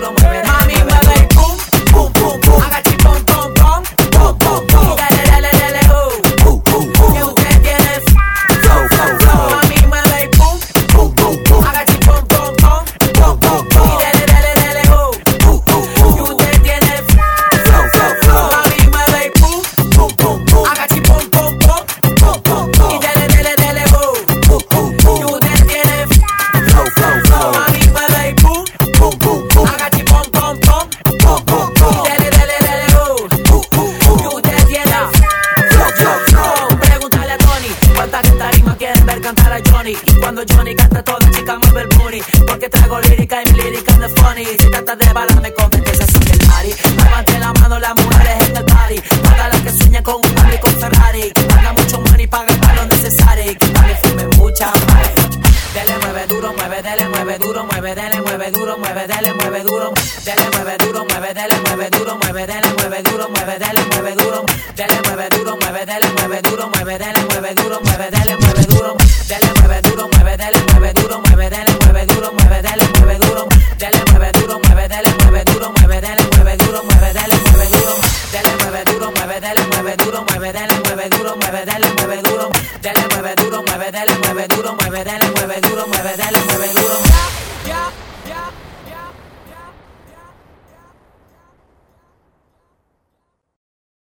duro, mueve, pum, pum, pum, pum, mueve. Porque traigo lírica y mi lírica no es funny. Si trata de balas, me competes así el party. Levante la mano las mujeres en el party. Todas las que sueñan con un Harley con Ferrari. Que paga mucho money para gastar lo necesario. Y que también fume mucha. Dele mueve duro, mueve, dele mueve duro, mueve, dele mueve duro, mueve, dele mueve duro, dele mueve duro, mueve, dele mueve duro, mueve, dele mueve duro, mueve, dele mueve duro, dele mueve duro, mueve, dele mueve duro, mueve, dele mueve duro, mueve, dele mueve duro, dele mueve duro, mueve, dele mueve duro, mueve duro, mueve, duro, dele mueve duro, mueve, dele mueve duro, mueve, dele mueve duro, mueve, dele mueve duro.